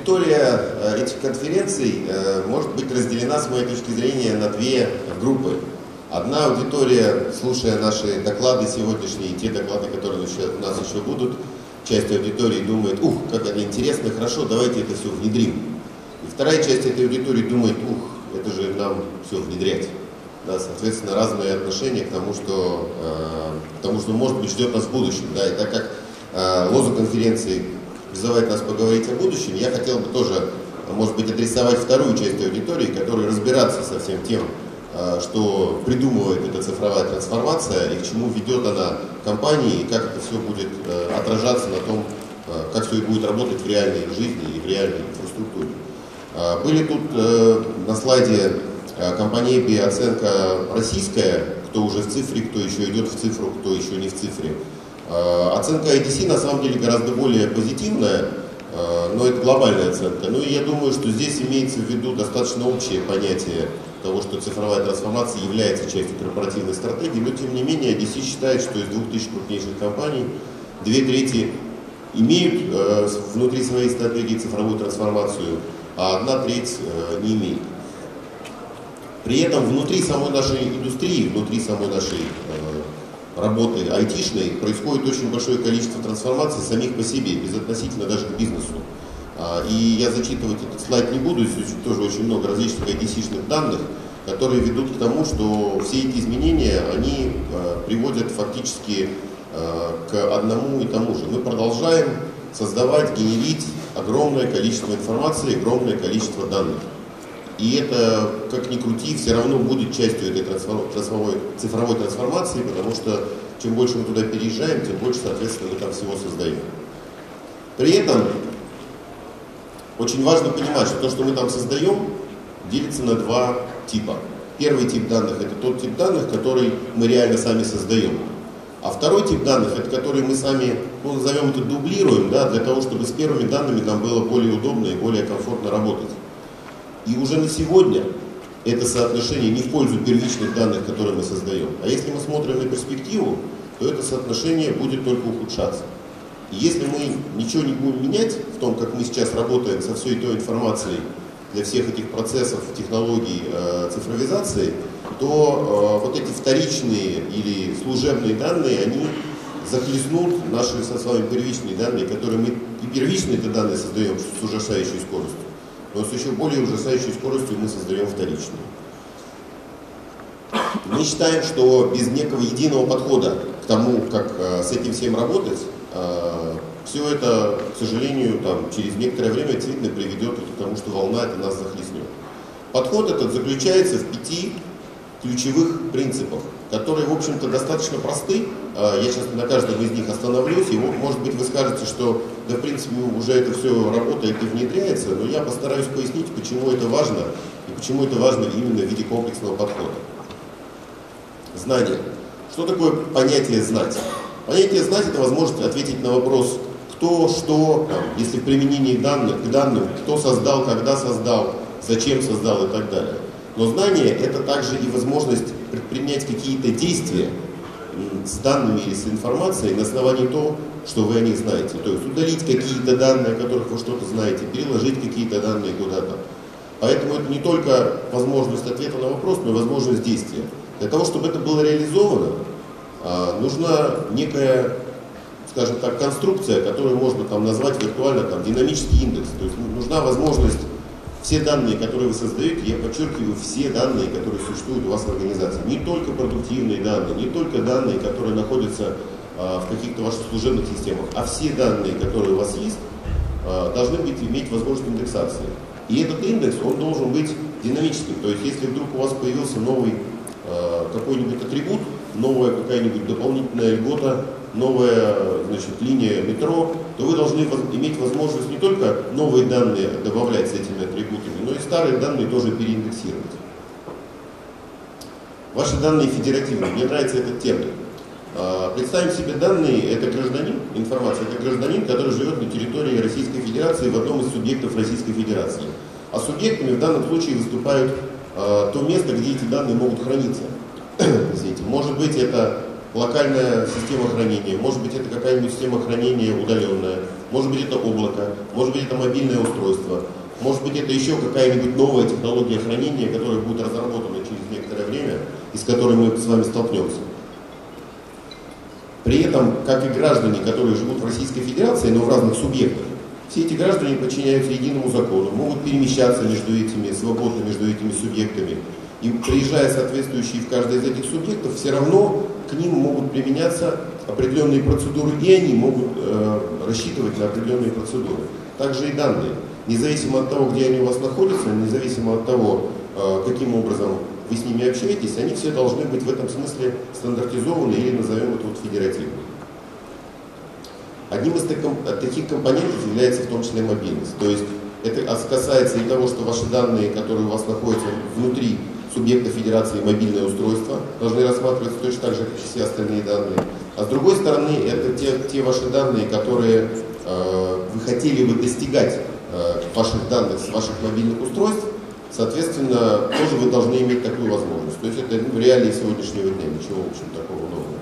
Аудитория э, этих конференций э, может быть разделена, с моей точки зрения, на две группы. Одна аудитория, слушая наши доклады сегодняшние, те доклады, которые у нас еще будут, часть аудитории думает, ух, как это интересно, хорошо, давайте это все внедрим. И вторая часть этой аудитории думает, ух, это же нам все внедрять. Да, соответственно, разные отношения к тому, что, э, к тому, что может быть ждет нас в будущем. Да, и так как э, лозунг конференции призывает нас поговорить о будущем, я хотел бы тоже, может быть, адресовать вторую часть аудитории, которая разбираться со всем тем, э, что придумывает эта цифровая трансформация и к чему ведет она компании, и как это все будет э, отражаться на том, э, как все будет работать в реальной жизни и в реальной инфраструктуре. Были тут на слайде компания EBI оценка российская, кто уже в цифре, кто еще идет в цифру, кто еще не в цифре. Э, оценка IDC на самом деле гораздо более позитивная, э, но это глобальная оценка. Ну и я думаю, что здесь имеется в виду достаточно общее понятие того, что цифровая трансформация является частью корпоративной стратегии, но тем не менее IDC считает, что из 2000 крупнейших компаний две трети имеют э, внутри своей стратегии цифровую трансформацию, а одна треть не имеет. При этом внутри самой нашей индустрии, внутри самой нашей работы айтишной происходит очень большое количество трансформаций самих по себе, безотносительно даже к бизнесу. А, и я зачитывать этот слайд не буду, здесь тоже очень много различных IDC-шных данных, которые ведут к тому, что все эти изменения, они а, приводят фактически а, к одному и тому же. Мы продолжаем создавать, генерить огромное количество информации, огромное количество данных. И это, как ни крути, все равно будет частью этой трансформовой, цифровой трансформации, потому что чем больше мы туда переезжаем, тем больше, соответственно, мы там всего создаем. При этом очень важно понимать, что то, что мы там создаем, делится на два типа. Первый тип данных – это тот тип данных, который мы реально сами создаем. А второй тип данных – это который мы сами, ну, назовем это дублируем, да, для того, чтобы с первыми данными нам было более удобно и более комфортно работать. И уже на сегодня это соотношение не в пользу первичных данных, которые мы создаем. А если мы смотрим на перспективу, то это соотношение будет только ухудшаться. И если мы ничего не будем менять в том, как мы сейчас работаем со всей той информацией для всех этих процессов, технологий э, цифровизации, то э, вот эти вторичные или служебные данные, они захлестнут наши со вами первичные данные, которые мы и первичные -то данные создаем с ужасающей скоростью но с еще более ужасающей скоростью мы создаем вторичную. Мы считаем, что без некого единого подхода к тому, как э, с этим всем работать, э, все это, к сожалению, там, через некоторое время действительно приведет к тому, что волна это нас захлестнет. Подход этот заключается в пяти ключевых принципах, которые, в общем-то, достаточно просты. А, я сейчас на каждом из них остановлюсь, и, может быть, вы скажете, что, да, в принципе, уже это все работает и внедряется, но я постараюсь пояснить, почему это важно, и почему это важно именно в виде комплексного подхода. Знание. Что такое понятие «знать»? Понятие «знать» — это возможность ответить на вопрос кто, что, там, если в применении данных, к данным, кто создал, когда создал, зачем создал и так далее. Но знание – это также и возможность предпринять какие-то действия с данными или с информацией на основании того, что вы о них знаете. То есть удалить какие-то данные, о которых вы что-то знаете, переложить какие-то данные куда-то. Поэтому это не только возможность ответа на вопрос, но и возможность действия. Для того, чтобы это было реализовано, а, нужна некая, скажем так, конструкция, которую можно там назвать виртуально там, динамический индекс. То есть нужна возможность все данные, которые вы создаете, я подчеркиваю, все данные, которые существуют у вас в организации. Не только продуктивные данные, не только данные, которые находятся а, в каких-то ваших служебных системах, а все данные, которые у вас есть, а, должны быть, иметь возможность индексации. И этот индекс, он должен быть динамическим. То есть, если вдруг у вас появился новый а, какой-нибудь атрибут, новая какая-нибудь дополнительная льгота, новая значит, линия метро, то вы должны иметь возможность не только новые данные добавлять с этими атрибутами, но и старые данные тоже переиндексировать. Ваши данные федеративные. Мне нравится этот термин. А, представим себе данные, это гражданин, информация, это гражданин, который живет на территории Российской Федерации в одном из субъектов Российской Федерации. А субъектами в данном случае выступают а, то место, где эти данные могут храниться. Может быть это локальная система хранения, может быть это какая-нибудь система хранения удаленная, может быть это облако, может быть это мобильное устройство, может быть это еще какая-нибудь новая технология хранения, которая будет разработана через некоторое время и с которой мы с вами столкнемся. При этом, как и граждане, которые живут в Российской Федерации, но в разных субъектах, все эти граждане подчиняются единому закону, могут перемещаться между этими, свободно между этими субъектами. И приезжая соответствующие в каждый из этих субъектов, все равно к ним могут применяться определенные процедуры, и они могут э, рассчитывать на определенные процедуры. Также и данные. Независимо от того, где они у вас находятся, независимо от того, э, каким образом вы с ними общаетесь, они все должны быть в этом смысле стандартизованы или назовем это вот федеративным. Одним из таких компонентов является в том числе мобильность. То есть это касается и того, что ваши данные, которые у вас находятся внутри субъекта федерации мобильное устройство, должны рассматриваться точно так же, как и все остальные данные. А с другой стороны, это те, те ваши данные, которые э, вы хотели бы достигать э, ваших данных с ваших мобильных устройств, соответственно, тоже вы должны иметь такую возможность. То есть это ну, в реалии сегодняшнего дня, ничего, в общем, такого нового.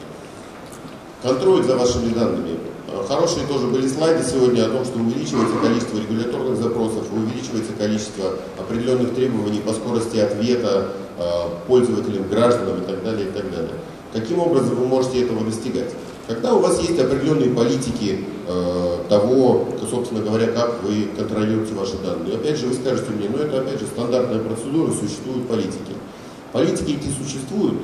Контроль за вашими данными хорошие тоже были слайды сегодня о том, что увеличивается количество регуляторных запросов, увеличивается количество определенных требований по скорости ответа э, пользователям, гражданам и так далее, и так далее. Каким образом вы можете этого достигать? Когда у вас есть определенные политики э, того, собственно говоря, как вы контролируете ваши данные. Опять же, вы скажете мне, ну это опять же стандартная процедура, существуют политики. Политики эти существуют,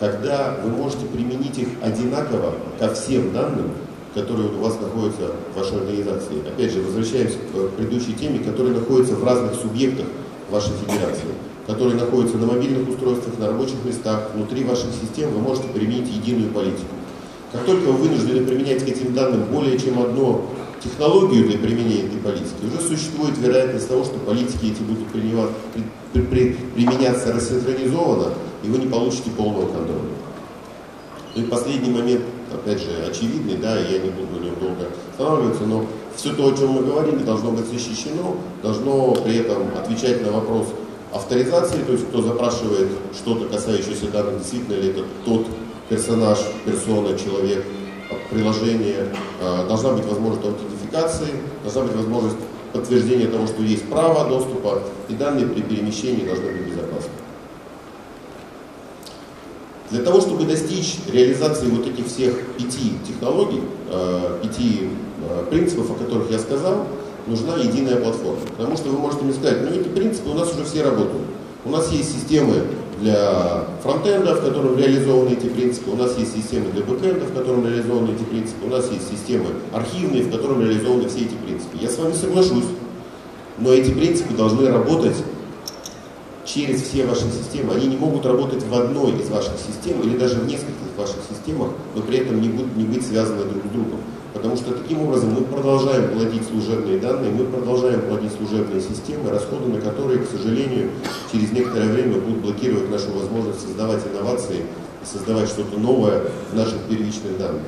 когда вы можете применить их одинаково ко всем данным, которые у вас находятся в вашей организации. Опять же, возвращаемся к предыдущей теме, которые находятся в разных субъектах вашей федерации, которые находятся на мобильных устройствах, на рабочих местах, внутри ваших систем, вы можете применить единую политику. Как только вы вынуждены применять к этим данным более чем одну технологию для применения этой политики, уже существует вероятность того, что политики эти будут применяться рассинхронизованно, и вы не получите полного контроля. Ну и последний момент, опять же, очевидный, да, я не буду на нем долго останавливаться, но все то, о чем мы говорили, должно быть защищено, должно при этом отвечать на вопрос авторизации, то есть кто запрашивает что-то, касающееся данных, действительно ли это тот персонаж, персона, человек, приложение, а, должна быть возможность аутентификации, должна быть возможность подтверждения того, что есть право доступа, и данные при перемещении должны быть безопасны. Для того, чтобы достичь реализации вот этих всех пяти технологий, э, пяти э, принципов, о которых я сказал, нужна единая платформа. Потому что вы можете мне сказать, ну эти принципы у нас уже все работают. У нас есть системы для фронтенда, в котором реализованы эти принципы, у нас есть системы для бэкенда, в котором реализованы эти принципы, у нас есть системы архивные, в котором реализованы все эти принципы. Я с вами соглашусь, но эти принципы должны работать через все ваши системы. Они не могут работать в одной из ваших систем или даже в нескольких ваших системах, но при этом не, будут, не быть связаны друг с другом. Потому что таким образом мы продолжаем платить служебные данные, мы продолжаем платить служебные системы, расходы на которые, к сожалению, через некоторое время будут блокировать нашу возможность создавать инновации, создавать что-то новое в наших первичных данных.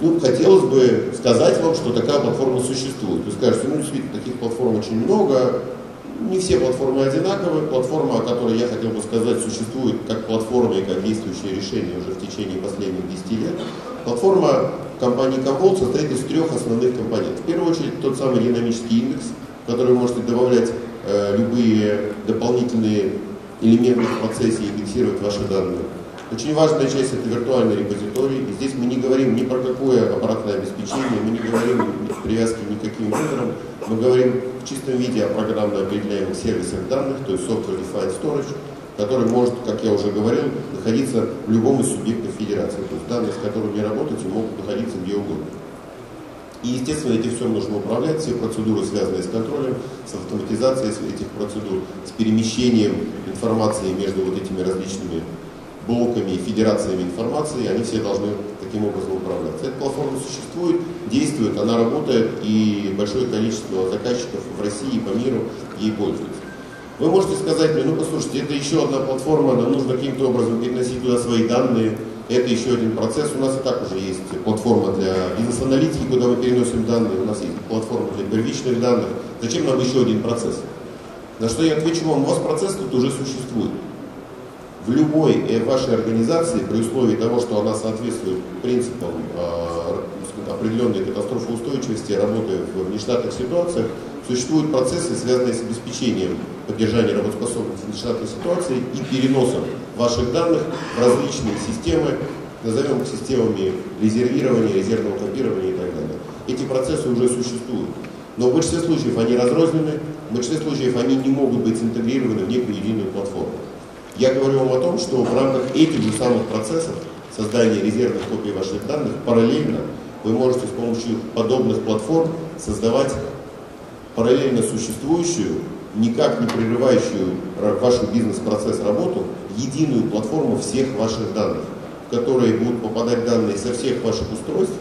Ну, хотелось бы сказать вам, что такая платформа существует. Вы скажете, ну, действительно, таких платформ очень много, не все платформы одинаковые. Платформа, о которой я хотел бы сказать, существует как платформа и как действующее решение уже в течение последних 10 лет. Платформа компании Commvault состоит из трех основных компонентов. В первую очередь тот самый динамический индекс, который вы можете добавлять э, любые дополнительные элементы в процессе и индексировать ваши данные. Очень важная часть это виртуальный репозиторий. И здесь мы не говорим ни про какое обратное обеспечение, мы не говорим о привязке никаким вендорам, мы говорим в чистом виде о программно определяемых сервисах данных, то есть Software Defined Storage, который может, как я уже говорил, находиться в любом из субъектов федерации. То есть данные, с которыми работаете, могут находиться где угодно. И, естественно, этим всем нужно управлять, все процедуры, связанные с контролем, с автоматизацией этих процедур, с перемещением информации между вот этими различными блоками и федерациями информации, они все должны таким образом управляться. Эта платформа существует, действует, она работает, и большое количество заказчиков в России и по миру ей пользуются. Вы можете сказать мне, ну послушайте, это еще одна платформа, нам нужно каким-то образом переносить туда свои данные, это еще один процесс. У нас и так уже есть платформа для бизнес-аналитики, куда мы переносим данные, у нас есть платформа для первичных данных. Зачем нам еще один процесс? На что я отвечу вам, у вас процесс тут уже существует. В любой э, вашей организации, при условии того, что она соответствует принципам э, определенной катастрофоустойчивости, работы в нештатных ситуациях, существуют процессы, связанные с обеспечением поддержания работоспособности в нештатной ситуации и переносом ваших данных в различные системы, назовем их системами резервирования, резервного копирования и так далее. Эти процессы уже существуют. Но в большинстве случаев они разрознены, в большинстве случаев они не могут быть интегрированы в некую единую платформу. Я говорю вам о том, что в рамках этих же самых процессов создания резервных копий ваших данных параллельно вы можете с помощью подобных платформ создавать параллельно существующую, никак не прерывающую вашу бизнес-процесс работу, единую платформу всех ваших данных, в которые будут попадать данные со всех ваших устройств,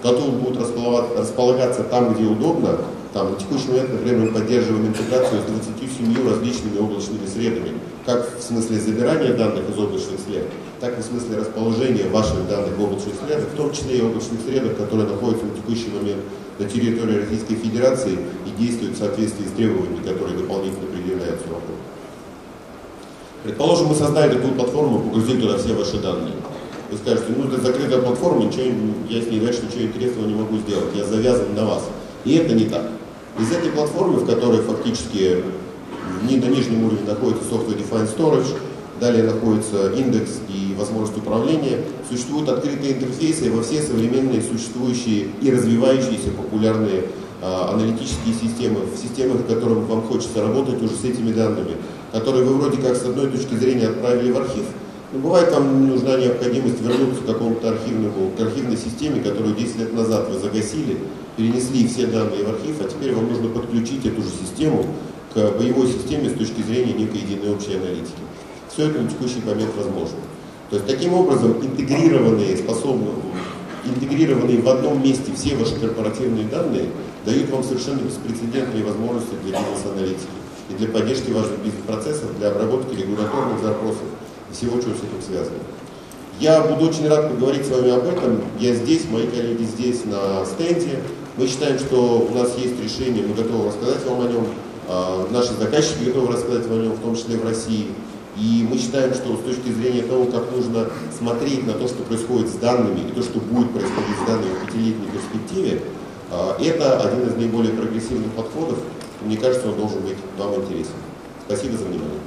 которые будут располагаться там, где удобно, там, на текущий момент, например, мы поддерживаем интеграцию с 27 различными облачными средами, как в смысле забирания данных из облачных сред, так и в смысле расположения ваших данных в облачных средах, в том числе и облачных средах, которые находятся на текущий момент на территории Российской Федерации и действуют в соответствии с требованиями, которые дополнительно предъявляются вокруг. Предположим, мы создали такую платформу, погрузили туда все ваши данные. Вы скажете, ну это закрытая платформа, ничего, я с ней дальше ничего интересного не могу сделать, я завязан на вас. И это не так. Из этой платформы, в которой фактически на нижнем уровне находится Software Defined Storage, далее находится индекс и возможность управления, существуют открытые интерфейсы во все современные существующие и развивающиеся популярные а, аналитические системы, в системах, в которых вам хочется работать уже с этими данными, которые вы вроде как с одной точки зрения отправили в архив, но бывает вам нужна необходимость вернуться к какому-то архивному, к архивной системе, которую 10 лет назад вы загасили, перенесли все данные в архив, а теперь вам нужно подключить эту же систему к боевой системе с точки зрения некой единой общей аналитики. Все это на текущий момент возможно. То есть таким образом интегрированные, способны, интегрированные в одном месте все ваши корпоративные данные дают вам совершенно беспрецедентные возможности для бизнес-аналитики и для поддержки ваших бизнес-процессов, для обработки регуляторных запросов и всего, что с этим связано. Я буду очень рад поговорить с вами об этом. Я здесь, мои коллеги здесь на стенде. Мы считаем, что у нас есть решение, мы готовы рассказать вам о нем. А, наши заказчики готовы рассказать о нем, в том числе в России. И мы считаем, что с точки зрения того, как нужно смотреть на то, что происходит с данными, и то, что будет происходить с данными в пятилетней перспективе, а, это один из наиболее прогрессивных подходов. Мне кажется, он должен быть вам интересен. Спасибо за внимание.